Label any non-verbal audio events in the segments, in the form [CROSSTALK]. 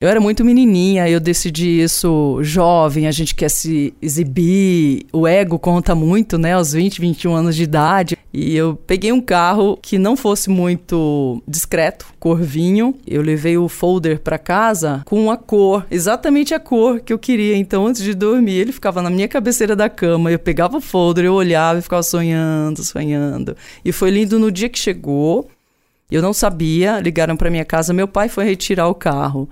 Eu era muito menininha, eu decidi isso jovem, a gente quer se exibir, o ego conta muito, né, aos 20, 21 anos de idade. E eu peguei um carro que não fosse muito discreto, cor vinho. Eu levei o folder para casa com a cor, exatamente a cor que eu queria. Então, antes de dormir, ele ficava na minha cabeceira da cama. Eu pegava o folder, eu olhava e ficava sonhando, sonhando. E foi lindo no dia que chegou. Eu não sabia, ligaram para minha casa, meu pai foi retirar o carro.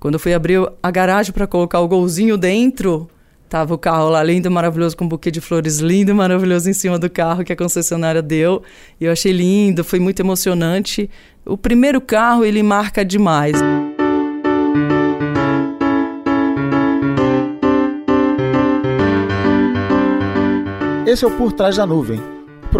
Quando eu fui abrir a garagem para colocar o golzinho dentro, tava o carro lá lindo, maravilhoso, com um buquê de flores lindo, maravilhoso em cima do carro que a concessionária deu. E eu achei lindo, foi muito emocionante. O primeiro carro, ele marca demais. Esse é o Por Trás da Nuvem,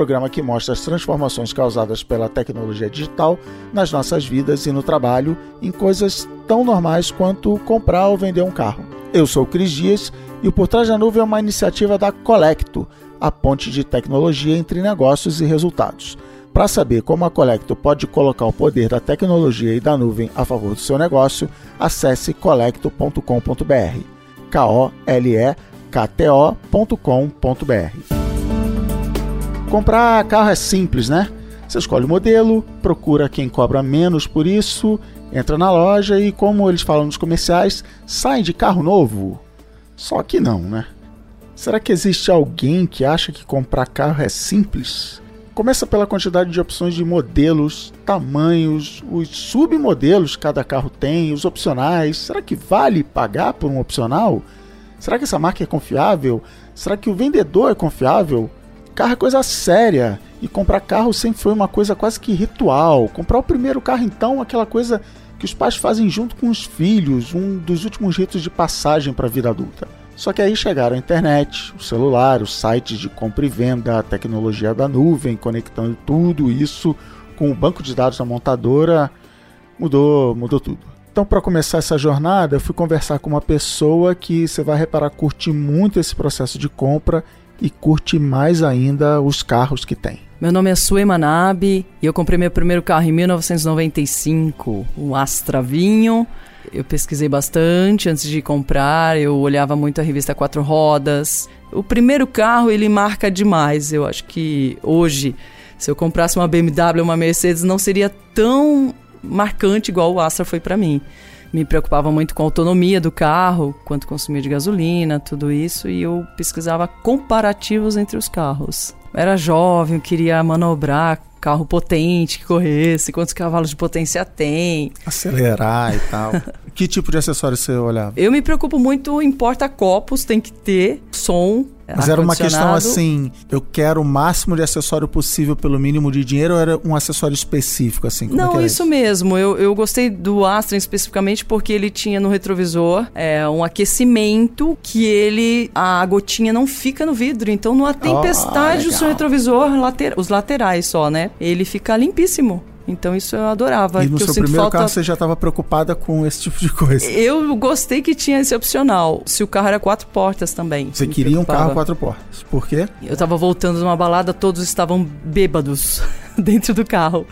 programa que mostra as transformações causadas pela tecnologia digital nas nossas vidas e no trabalho em coisas tão normais quanto comprar ou vender um carro. Eu sou o Cris Dias e o Por Trás da Nuvem é uma iniciativa da Colecto, a ponte de tecnologia entre negócios e resultados. Para saber como a Colecto pode colocar o poder da tecnologia e da nuvem a favor do seu negócio, acesse colecto.com.br. k Comprar carro é simples, né? Você escolhe o modelo, procura quem cobra menos por isso entra na loja e, como eles falam nos comerciais, sai de carro novo. Só que não, né? Será que existe alguém que acha que comprar carro é simples? Começa pela quantidade de opções de modelos, tamanhos, os submodelos que cada carro tem, os opcionais. Será que vale pagar por um opcional? Será que essa marca é confiável? Será que o vendedor é confiável? Carro é coisa séria e comprar carro sempre foi uma coisa quase que ritual. Comprar o primeiro carro, então, aquela coisa que os pais fazem junto com os filhos, um dos últimos ritos de passagem para a vida adulta. Só que aí chegaram a internet, o celular, os sites de compra e venda, a tecnologia da nuvem, conectando tudo isso com o banco de dados da montadora, mudou, mudou tudo. Então, para começar essa jornada, eu fui conversar com uma pessoa que você vai reparar curte muito esse processo de compra e curte mais ainda os carros que tem. Meu nome é Sue Manabe e eu comprei meu primeiro carro em 1995, o Astra Vinho. Eu pesquisei bastante antes de comprar, eu olhava muito a revista Quatro Rodas. O primeiro carro ele marca demais. Eu acho que hoje, se eu comprasse uma BMW, uma Mercedes, não seria tão marcante igual o Astra foi para mim. Me preocupava muito com a autonomia do carro, quanto consumia de gasolina, tudo isso, e eu pesquisava comparativos entre os carros era jovem, queria manobrar carro potente que corresse, quantos cavalos de potência tem. Acelerar e tal. [LAUGHS] que tipo de acessório você olhava? Eu me preocupo muito em porta-copos, tem que ter som, mas era uma questão assim, eu quero o máximo de acessório possível pelo mínimo de dinheiro ou era um acessório específico, assim? Como é não, é isso, mesmo. Eu, eu gostei do Astra especificamente porque ele tinha no retrovisor é, um aquecimento que ele. a gotinha não fica no vidro. Então, numa tempestade, oh, o seu retrovisor, later, os laterais só, né? Ele fica limpíssimo. Então isso eu adorava. E no seu primeiro falta... carro você já estava preocupada com esse tipo de [LAUGHS] coisa? Eu gostei que tinha esse opcional. Se o carro era quatro portas também. Você queria um carro quatro portas. Por quê? Eu estava voltando de uma balada, todos estavam bêbados [LAUGHS] dentro do carro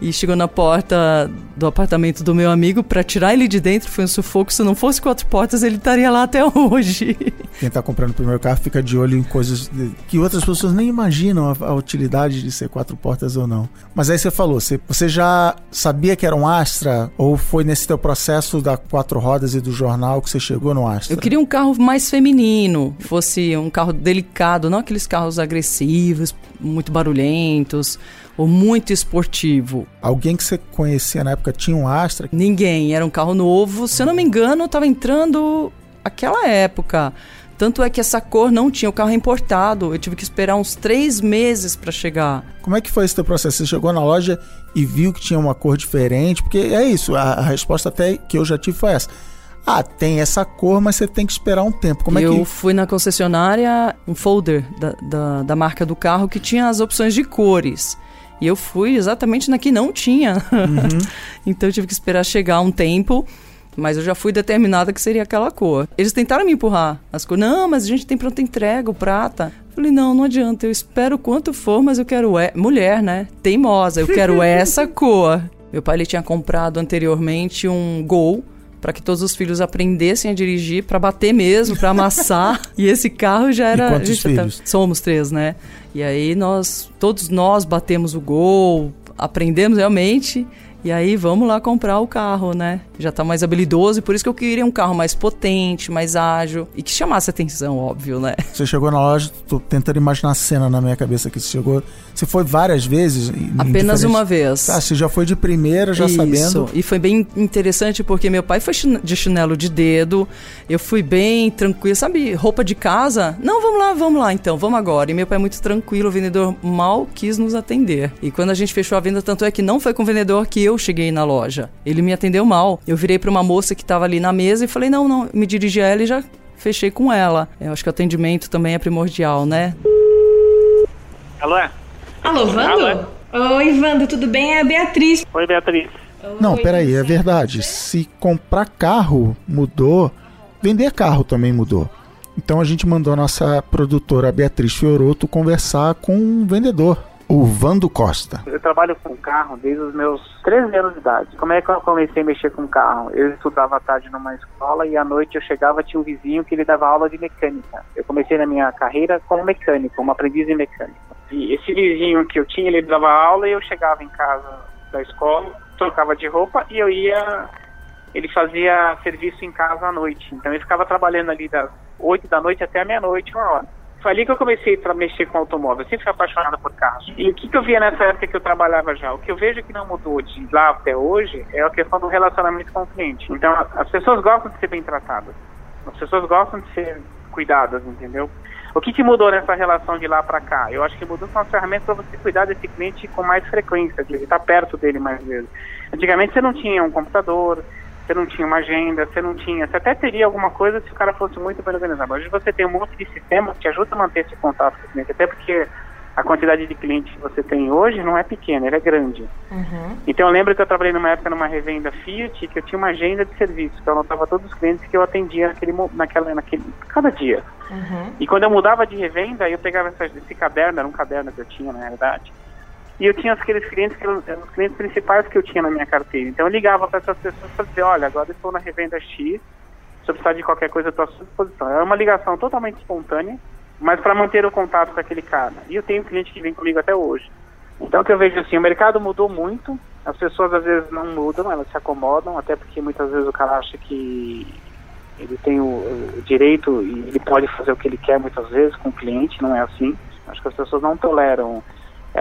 e chegou na porta do apartamento do meu amigo para tirar ele de dentro. Foi um sufoco. Se não fosse quatro portas, ele estaria lá até [LAUGHS] hoje. Quem está comprando o primeiro carro fica de olho em coisas que outras pessoas nem imaginam a, a, utilidade de ser quatro portas ou não. Mas aí você falou, você, você já sabia que era um Astra ou foi nesse teu processo da quatro rodas e do jornal que você chegou no Astra? Eu queria um carro mais feminino, fosse um carro delicado, não aqueles carros agressivos, muito barulhentos ou muito esportivo. Alguém que você conhecia na época tinha um Astra? Ninguém, era um carro novo. Se eu não me engano, estava entrando aquela época. Tanto é que essa cor não tinha, o carro é importado. Eu tive que esperar uns três meses para chegar. Como é que foi esse teu processo? Você chegou na loja e viu que tinha uma cor diferente? Porque é isso, a, resposta até que eu já tive foi essa. Ah, tem essa cor, mas você tem que esperar um tempo. Como eu é que... fui na concessionária, um folder da, da, da marca do carro que tinha as opções de cores. E eu fui exatamente na que não tinha. Uhum. [LAUGHS] então eu tive que esperar chegar um tempo. Mas eu já fui determinada que seria aquela cor. Eles tentaram me empurrar as cores. Não, mas a gente tem pronta entrega, o prata. Falei, não, não adianta. Eu espero quanto for, mas eu quero. E... Mulher, né? Teimosa. Eu quero [LAUGHS] essa cor. Meu pai ele tinha comprado anteriormente um Gol para que todos os filhos aprendessem a dirigir, para bater mesmo, para amassar. [LAUGHS] e esse carro já era. E quantos tá filhos? Tá, somos três, né? E aí nós, todos nós batemos o gol, aprendemos realmente. E aí vamos lá comprar o carro, né? Já tá mais habilidoso e por isso que eu queria um carro mais potente, mais ágil e que chamasse atenção, óbvio, né? Você chegou na loja, tô tentando imaginar a cena na minha cabeça que você chegou. Você foi várias vezes? Apenas uma vez. Ah, você já foi de primeira, já isso. sabendo. E foi bem interessante porque meu pai foi de chinelo de dedo, eu fui bem tranquilo, sabe, roupa de casa? Não, vamos lá, vamos lá então, vamos agora. E meu pai é muito tranquilo, o vendedor mal quis nos atender. E quando a gente fechou a venda, tanto é que não foi com o vendedor que eu cheguei na loja. Ele me atendeu mal. Eu virei para uma moça que estava ali na mesa e falei: não, não, me dirigi a ela e já fechei com ela. Eu acho que o atendimento também é primordial, né? Alô? Alô, Vando? Alô? Oi, Vando, tudo bem? É a Beatriz. Oi, Beatriz. Não, peraí, é verdade. Se comprar carro mudou, vender carro também mudou. Então a gente mandou a nossa produtora Beatriz Fioroto conversar com um vendedor o Vando Costa. Eu trabalho com carro desde os meus 13 anos de idade. Como é que eu comecei a mexer com carro? Eu estudava à tarde numa escola e à noite eu chegava tinha um vizinho que ele dava aula de mecânica. Eu comecei na minha carreira como mecânico, como aprendiz em mecânica. E esse vizinho que eu tinha, ele dava aula e eu chegava em casa da escola, trocava de roupa e eu ia ele fazia serviço em casa à noite. Então ele ficava trabalhando ali das 8 da noite até a meia-noite, uma hora. Foi ali que eu comecei a mexer com automóvel. Eu sempre fui apaixonada por carros. E o que, que eu via nessa época que eu trabalhava já? O que eu vejo que não mudou de lá até hoje é a questão do relacionamento com o cliente. Então, as pessoas gostam de ser bem tratadas. As pessoas gostam de ser cuidadas, entendeu? O que, que mudou nessa relação de lá para cá? Eu acho que mudou com as ferramentas para você cuidar desse cliente com mais frequência, de estar perto dele mais vezes. Antigamente você não tinha um computador, você não tinha uma agenda, você não tinha. Você até teria alguma coisa se o cara fosse muito bem organizado. Hoje você tem um monte de sistemas que ajuda a manter esse contato com o cliente, até porque a quantidade de clientes que você tem hoje não é pequena, ela é grande. Uhum. Então eu lembro que eu trabalhei numa época numa revenda Fiat que eu tinha uma agenda de serviço, que eu anotava todos os clientes que eu atendia naquele, naquela, naquele, cada dia. Uhum. E quando eu mudava de revenda, eu pegava essa, esse caderno, era um caderno que eu tinha na realidade, e eu tinha aqueles clientes que eram, os clientes principais que eu tinha na minha carteira. Então eu ligava para essas pessoas para dizer, olha, agora estou na revenda X, se eu precisar de qualquer coisa, estou à sua disposição. É uma ligação totalmente espontânea, mas para manter o contato com aquele cara. E eu tenho cliente que vem comigo até hoje. Então que eu vejo assim, o mercado mudou muito, as pessoas às vezes não mudam, elas se acomodam, até porque muitas vezes o cara acha que ele tem o, o direito e ele pode fazer o que ele quer muitas vezes com o cliente, não é assim. Acho que as pessoas não toleram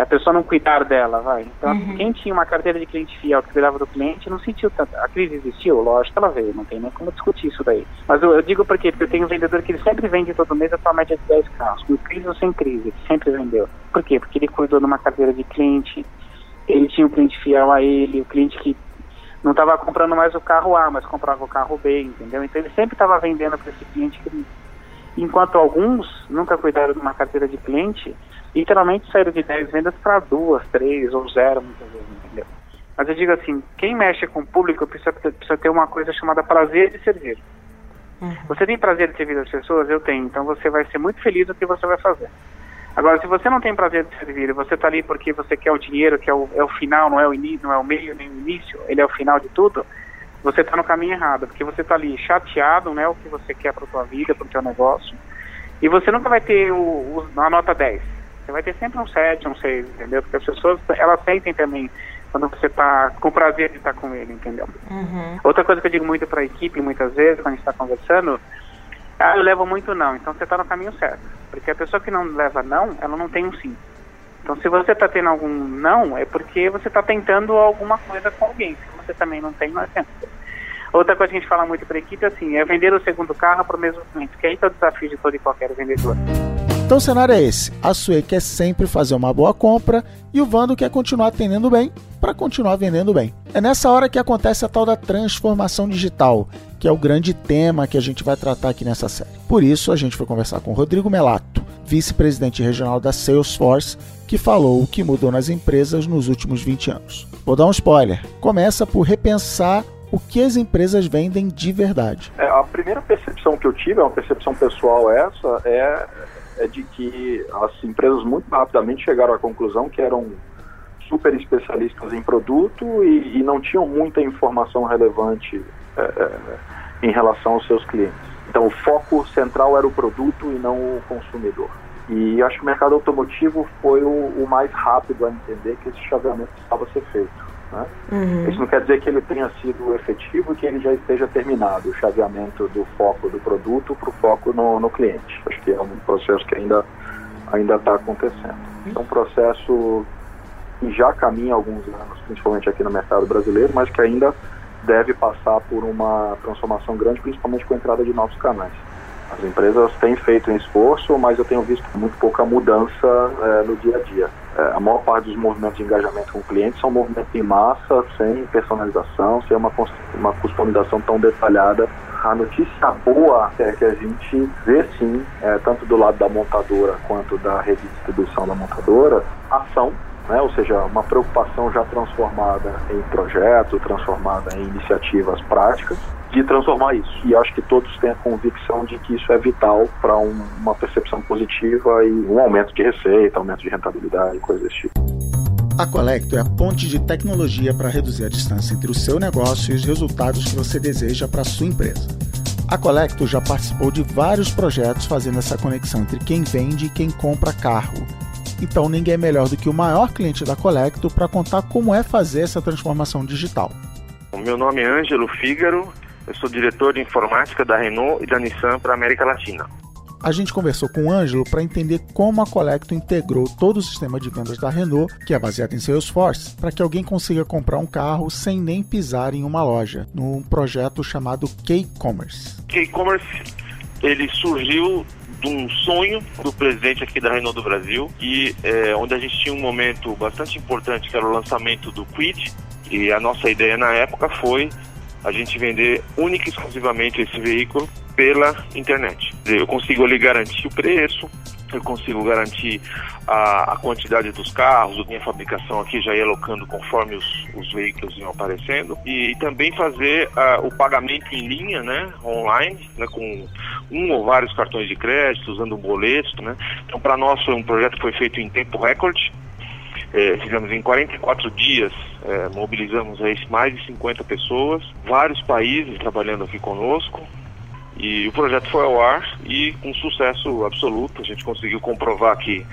a pessoa não cuidar dela, vai. Então, uhum. quem tinha uma carteira de cliente fiel que cuidava do cliente não sentiu tanto. A crise existiu, lógico que ela veio, não tem nem como discutir isso daí. Mas eu, eu digo porque, porque eu tenho um vendedor que ele sempre vende todo mês a sua média de 10 carros, com crise ou sem crise, sempre vendeu. Por quê? Porque ele cuidou de uma carteira de cliente, ele tinha um cliente fiel a ele, o cliente que não estava comprando mais o carro A, mas comprava o carro B, entendeu? Então ele sempre estava vendendo para esse cliente que enquanto alguns nunca cuidaram de uma carteira de cliente, literalmente saíram de 10 vendas para duas, três ou zero muitas vezes, entendeu? Mas eu digo assim, quem mexe com o público precisa, precisa ter uma coisa chamada prazer de servir. Uhum. Você tem prazer de servir as pessoas? Eu tenho. Então você vai ser muito feliz no que você vai fazer. Agora, se você não tem prazer de servir e você está ali porque você quer o dinheiro, que é o, é o final, não é o início, não é o meio nem o início, ele é o final de tudo, você está no caminho errado, porque você está ali chateado, né, o que você quer para tua vida, para o teu negócio, e você nunca vai ter o, o, a nota 10. Você vai ter sempre um 7, um 6, entendeu? Porque as pessoas, elas sentem também quando você está com prazer de estar com ele, entendeu? Uhum. Outra coisa que eu digo muito para a equipe, muitas vezes, quando a gente está conversando, ah, eu levo muito não, então você está no caminho certo. Porque a pessoa que não leva não, ela não tem um sim. Então, se você está tendo algum não, é porque você está tentando alguma coisa com alguém. Se você também não tem, não adianta. Outra coisa que a gente fala muito para a equipe assim, é vender o segundo carro para o mesmo cliente, que aí é o desafio de todo e qualquer vendedor. Então o cenário é esse: a Sue quer sempre fazer uma boa compra e o Vando quer continuar atendendo bem para continuar vendendo bem. É nessa hora que acontece a tal da transformação digital, que é o grande tema que a gente vai tratar aqui nessa série. Por isso, a gente foi conversar com Rodrigo Melato, vice-presidente regional da Salesforce, que falou o que mudou nas empresas nos últimos 20 anos. Vou dar um spoiler: começa por repensar o que as empresas vendem de verdade. É, a primeira percepção que eu tive, é uma percepção pessoal essa, é é de que as empresas muito rapidamente chegaram à conclusão que eram super especialistas em produto e, e não tinham muita informação relevante é, é, em relação aos seus clientes. Então, o foco central era o produto e não o consumidor. E acho que o mercado automotivo foi o, o mais rápido a entender que esse chaveamento precisava ser feito. Né? Uhum. Isso não quer dizer que ele tenha sido efetivo e que ele já esteja terminado, o chaveamento do foco do produto para o foco no, no, cliente. Acho que é um processo que ainda ainda está acontecendo. É um processo que já caminha há alguns anos, principalmente aqui no mercado brasileiro, mas que ainda deve passar por uma transformação grande, principalmente com a entrada de novos canais. As empresas têm feito um esforço, mas eu tenho visto muito pouca mudança é, no dia a dia. É, a maior parte dos movimentos de engajamento com o cliente são movimentos em massa, sem personalização, sem uma, uma customização tão detalhada. A notícia boa é que a gente vê sim, é, tanto do lado da montadora quanto da rede de distribuição da montadora, ação né? ou seja, uma preocupação já transformada em projetos, transformada em iniciativas práticas, de transformar isso. E acho que todos têm a convicção de que isso é vital para um, uma percepção positiva e um aumento de receita, aumento de rentabilidade, coisas desse tipo. A Colecto é a ponte de tecnologia para reduzir a distância entre o seu negócio e os resultados que você deseja para a sua empresa. A Colecto já participou de vários projetos fazendo essa conexão entre quem vende e quem compra carro então ninguém é melhor do que o maior cliente da Colecto para contar como é fazer essa transformação digital. Meu nome é Ângelo Fígaro, eu sou diretor de informática da Renault e da Nissan para a América Latina. A gente conversou com o Ângelo para entender como a Colecto integrou todo o sistema de vendas da Renault, que é baseado em Salesforce, para que alguém consiga comprar um carro sem nem pisar em uma loja, num projeto chamado K-Commerce. K-Commerce ele surgiu de um sonho do presidente aqui da Renault do Brasil e é, onde a gente tinha um momento bastante importante que era o lançamento do Quid e a nossa ideia na época foi a gente vender única e exclusivamente esse veículo pela internet. Eu consigo lhe garantir o preço, eu consigo garantir a, a, quantidade dos carros, a minha fabricação aqui já ia alocando conforme os, os veículos iam aparecendo e, e também fazer uh, o pagamento em linha, né, online, né, com um ou vários cartões de crédito, usando um boleto, né. Então para nós foi um projeto que foi feito em tempo recorde, é, fizemos em 44 dias, é, mobilizamos aí mais de 50 pessoas, vários países trabalhando aqui conosco, e o projeto foi ao ar e com sucesso absoluto. A gente conseguiu comprovar que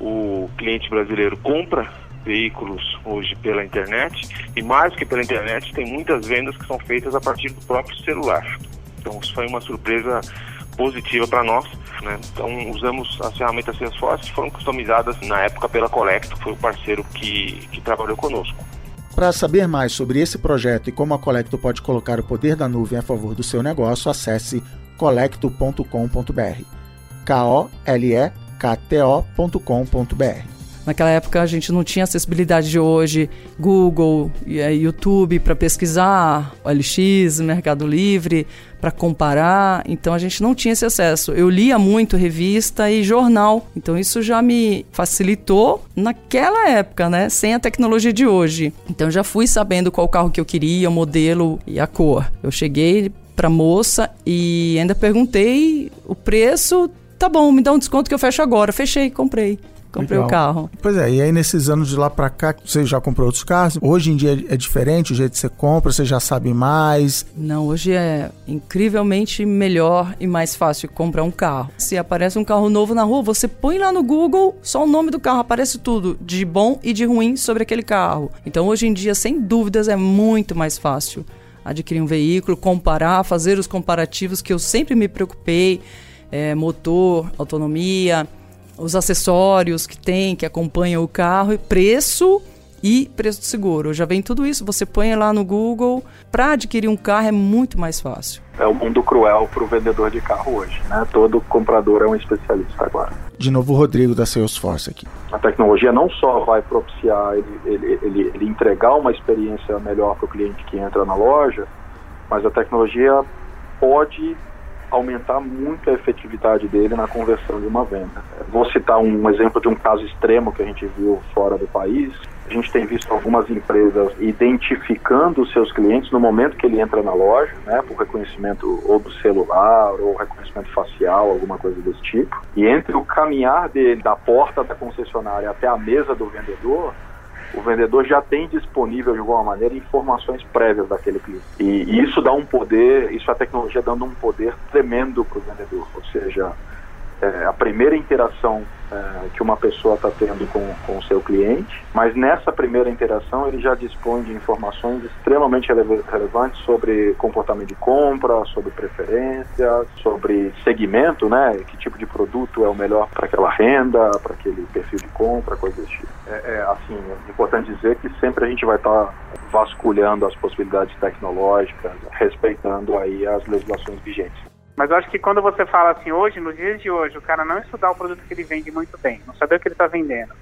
o cliente brasileiro compra veículos hoje pela internet e mais que pela internet tem muitas vendas que são feitas a partir do próprio celular. Então isso foi uma surpresa positiva para nós. Né? Então usamos as ferramentas Salesforce que foram customizadas na época pela Colecto, que foi o parceiro que, que trabalhou conosco. Para saber mais sobre esse projeto e como a Colecto pode colocar o poder da nuvem a favor do seu negócio, acesse colecto.com.br. K-O-L-E-K-T-O.com.br. Naquela época a gente não tinha acessibilidade de hoje, Google, YouTube para pesquisar, OLX, Mercado Livre para comparar, então a gente não tinha esse acesso. Eu lia muito revista e jornal, então isso já me facilitou naquela época, né? Sem a tecnologia de hoje. Então já fui sabendo qual carro que eu queria, o modelo e a cor. Eu cheguei para moça e ainda perguntei o preço. Tá bom, me dá um desconto que eu fecho agora. Fechei, comprei. Comprei Legal. o carro. Pois é, e aí nesses anos de lá para cá, você já comprou outros carros? Hoje em dia é diferente o jeito que você compra? Você já sabe mais? Não, hoje é incrivelmente melhor e mais fácil comprar um carro. Se aparece um carro novo na rua, você põe lá no Google só o nome do carro, aparece tudo de bom e de ruim sobre aquele carro. Então hoje em dia, sem dúvidas, é muito mais fácil adquirir um veículo, comparar, fazer os comparativos que eu sempre me preocupei. É, motor, autonomia, os acessórios que tem, que acompanham o carro, preço e preço do seguro. Já vem tudo isso, você põe lá no Google. Para adquirir um carro é muito mais fácil. É o um mundo cruel para o vendedor de carro hoje, né? Todo comprador é um especialista agora. De novo, o Rodrigo da Salesforce aqui. A tecnologia não só vai propiciar ele, ele, ele, ele entregar uma experiência melhor para o cliente que entra na loja, mas a tecnologia pode aumentar muito a efetividade dele na conversão de uma venda. Vou citar um exemplo de um caso extremo que a gente viu fora do país. A gente tem visto algumas empresas identificando os seus clientes no momento que ele entra na loja, né, por reconhecimento ou do celular ou reconhecimento facial, alguma coisa desse tipo. E entre o caminhar dele da porta da concessionária até a mesa do vendedor, o vendedor já tem disponível de alguma maneira informações prévias daquele cliente. E, isso dá um poder, isso a tecnologia dando um poder tremendo para o vendedor. Ou seja, é, a primeira interação é, que uma pessoa está tendo com, com o seu cliente, mas nessa primeira interação ele já dispõe de informações extremamente relevantes sobre comportamento de compra, sobre preferência, sobre segmento, né? Que tipo de produto é o melhor para aquela renda, para aquele perfil de compra, coisas desse tipo. É, é, assim, é importante dizer que sempre a gente vai estar tá vasculhando as possibilidades tecnológicas, respeitando aí as legislações vigentes. Mas eu acho que quando você fala assim, hoje, nos dias de hoje, o cara não estudar o produto que ele vende muito bem, não saber o que ele está vendendo.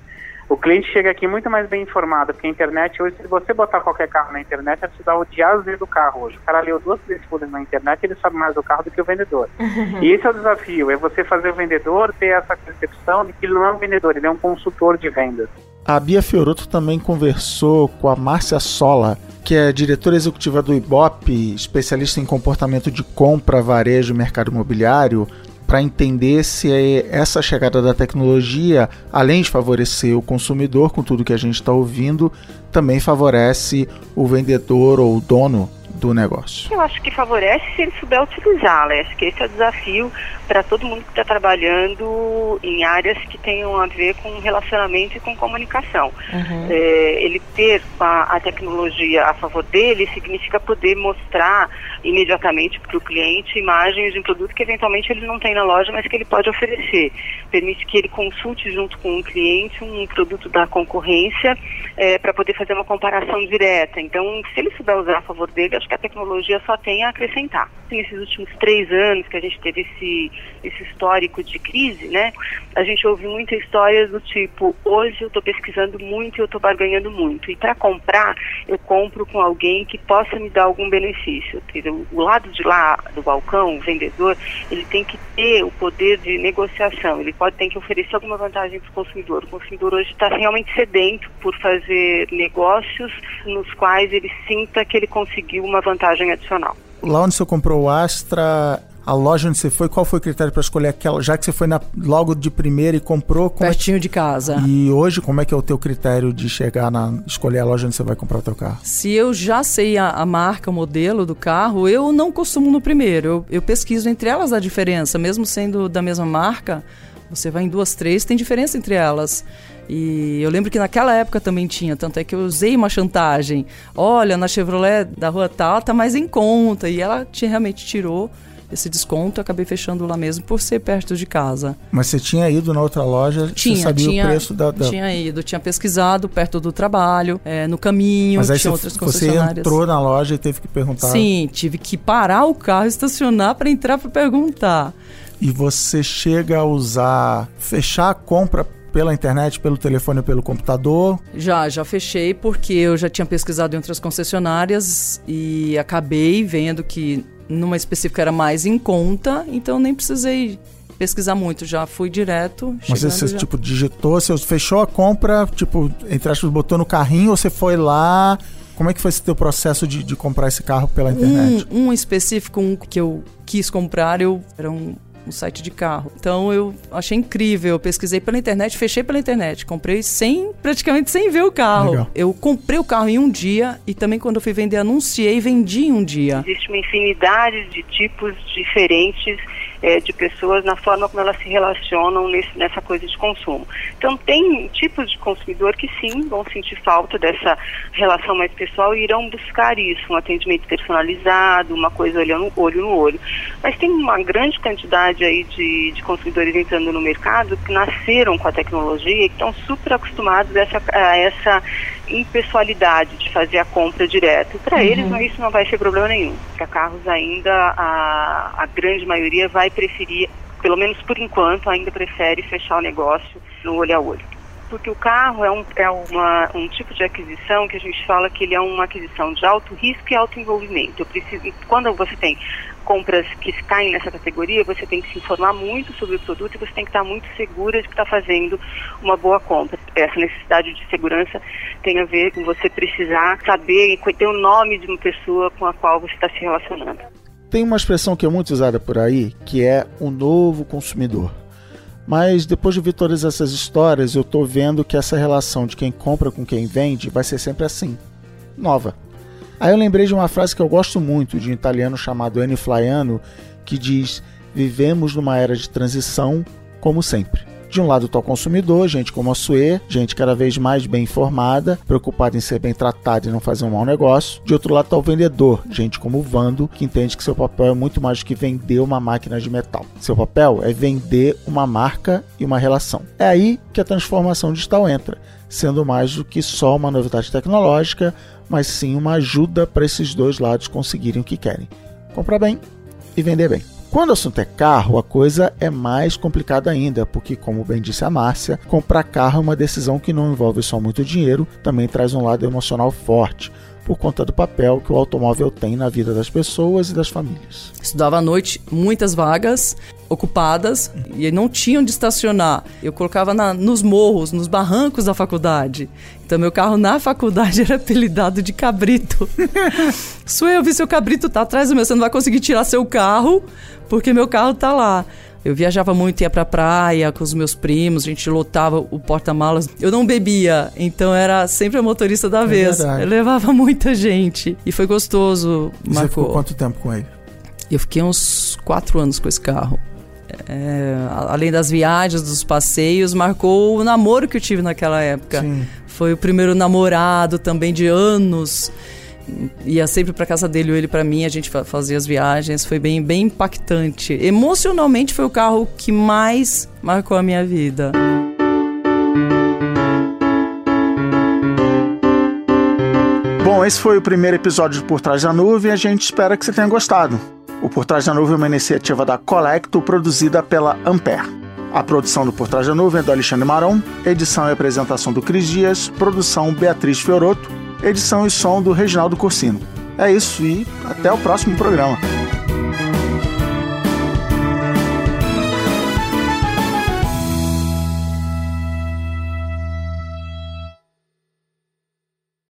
O cliente chega aqui muito mais bem informado, porque a internet hoje, se você botar qualquer carro na internet, é estudar o diário do carro hoje. O cara leu duas, três folhas na internet, ele sabe mais do carro do que o vendedor. [LAUGHS] e esse é o desafio, é você fazer o vendedor ter essa percepção de que ele não é um vendedor, ele é um consultor de vendas. A Bia Fioroto também conversou com a Márcia Sola, que é diretora executiva do IBOP, especialista em comportamento de compra, varejo e mercado imobiliário, para entender se essa chegada da tecnologia, além de favorecer o consumidor com tudo que a gente está ouvindo, também favorece o vendedor ou o dono do negócio? Eu acho que favorece se ele souber utilizá-la. Acho que esse é o desafio para todo mundo que está trabalhando em áreas que tenham a ver com relacionamento e com comunicação. Uhum. É, ele ter a, a, tecnologia a favor dele significa poder mostrar imediatamente para o cliente imagens de um produto que eventualmente ele não tem na loja, mas que ele pode oferecer. Permite que ele consulte junto com o cliente um produto da concorrência é, para poder fazer uma comparação direta. Então, se ele souber usar a favor dele, acho que a tecnologia só tem a acrescentar. Nesses últimos três anos que a gente teve esse, esse histórico de crise, né, a gente ouve muitas histórias do tipo, hoje eu estou pesquisando muito e eu estou barganhando muito. E para comprar, eu compro com alguém que possa me dar algum benefício. O lado de lá do balcão, o vendedor, ele tem que ter o poder de negociação, ele pode ter que oferecer alguma vantagem para o consumidor. O consumidor hoje está realmente sedento por fazer negócios nos quais ele sinta que ele conseguiu uma vantagem adicional. Lá onde você comprou o Astra, a loja onde você foi, qual foi o critério para escolher aquela? Já que você foi na, logo de primeira e comprou. Pertinho é, de casa. E hoje, como é que é o teu critério de chegar na. escolher a loja onde você vai comprar o teu carro? Se eu já sei a, a marca, o modelo do carro, eu não costumo no primeiro. Eu, eu pesquiso entre elas a diferença, mesmo sendo da mesma marca. Você vai em duas, três, tem diferença entre elas. E eu lembro que naquela época também tinha, tanto é que eu usei uma chantagem. Olha, na Chevrolet da rua tal tá mais em conta. E ela realmente tirou esse desconto, acabei fechando lá mesmo por ser perto de casa. Mas você tinha ido na outra loja, tinha, você sabia tinha, o preço da, da, Tinha ido, tinha pesquisado perto do trabalho, é, no caminho, Mas aí tinha você, outras concessionárias. Você entrou na loja e teve que perguntar? Sim, tive que parar o carro, estacionar para entrar para perguntar. E você chega a usar, fechar a compra pela internet, pelo telefone ou pelo computador? Já, já fechei porque eu já tinha pesquisado em outras concessionárias e acabei vendo que numa específica era mais em conta, então nem precisei pesquisar muito, já fui direto. Mas você, já... tipo, digitou, você fechou a compra, tipo, entre aspas, botou no carrinho ou você foi lá... Como é que foi esse teu processo de, de comprar esse carro pela internet? Um, um específico, um que eu quis comprar, eu era um um site de carro. Então eu achei incrível, eu pesquisei pela internet, fechei pela internet, comprei sem praticamente sem ver o carro. Legal. Eu comprei o carro em um dia e também quando eu fui vender anunciei e vendi em um dia. Existe uma infinidade de tipos diferentes é, de pessoas na forma como elas se relacionam nesse, nessa coisa de consumo. Então, tem tipos de consumidor que sim vão sentir falta dessa relação mais pessoal e irão buscar isso, um atendimento personalizado, uma coisa olhando olho no olho. Mas tem uma grande quantidade aí de, de consumidores entrando no mercado que nasceram com a tecnologia e que estão super acostumados a essa, a essa impessoalidade de fazer a compra direto. Para uhum. eles, isso não vai ser problema nenhum. Para carros ainda, a, a grande maioria vai vai preferir, pelo menos por enquanto, ainda prefere fechar o negócio no olho a olho. Porque o carro é, um, é uma, um tipo de aquisição que a gente fala que ele é uma aquisição de alto risco e alto envolvimento. Eu preciso, quando você tem compras que caem nessa categoria, você tem que se informar muito sobre o produto e você tem que estar muito segura de que está fazendo uma boa compra. Essa necessidade de segurança tem a ver com você precisar saber e ter o nome de uma pessoa com a qual você está se relacionando. Tem uma expressão que é muito usada por aí, que é o novo consumidor. Mas depois de ver todas essas histórias, eu tô vendo que essa relação de quem compra com quem vende vai ser sempre assim, nova. Aí eu lembrei de uma frase que eu gosto muito de um italiano chamado Enio Flaiano, que diz: "Vivemos numa era de transição, como sempre". De um lado está o consumidor, gente como a Sue, gente cada vez mais bem informada, preocupada em ser bem tratada e não fazer um mau negócio. De outro lado está o vendedor, gente como o Vando, que entende que seu papel é muito mais do que vender uma máquina de metal. Seu papel é vender uma marca e uma relação. É aí que a transformação digital entra, sendo mais do que só uma novidade tecnológica, mas sim uma ajuda para esses dois lados conseguirem o que querem: comprar bem e vender bem. Quando o assunto é carro, a coisa é mais complicada ainda, porque, como bem disse a Márcia, comprar carro é uma decisão que não envolve só muito dinheiro, também traz um lado emocional forte, por conta do papel que o automóvel tem na vida das pessoas e das famílias. Estudava à noite, muitas vagas ocupadas e não tinham de estacionar. Eu colocava na, nos morros, nos barrancos da faculdade. Então meu carro na faculdade [LAUGHS] era apelidado de cabrito. [LAUGHS] Sou eu vi seu cabrito tá atrás do meu, você não vai conseguir tirar seu carro porque meu carro tá lá. Eu viajava muito, ia pra praia com os meus primos, a gente lotava o porta-malas. Eu não bebia, então era sempre a motorista da é vez. Verdade. Eu levava muita gente. E foi gostoso. E Você ficou quanto tempo com ele? Eu fiquei uns quatro anos com esse carro. É, além das viagens, dos passeios, marcou o namoro que eu tive naquela época. Sim. Foi o primeiro namorado também de anos ia sempre para casa dele ou ele para mim, a gente fazia as viagens, foi bem, bem impactante. Emocionalmente foi o carro que mais marcou a minha vida. Bom, esse foi o primeiro episódio de Por Trás da Nuvem a gente espera que você tenha gostado. O Por Trás da Nuvem é uma iniciativa da Colecto, produzida pela Ampere. A produção do Por Trás da Nuvem é do Alexandre Maron, edição e apresentação do Cris Dias, produção Beatriz Fioroto edição e som do Reginaldo Corsino. É isso e até o próximo programa.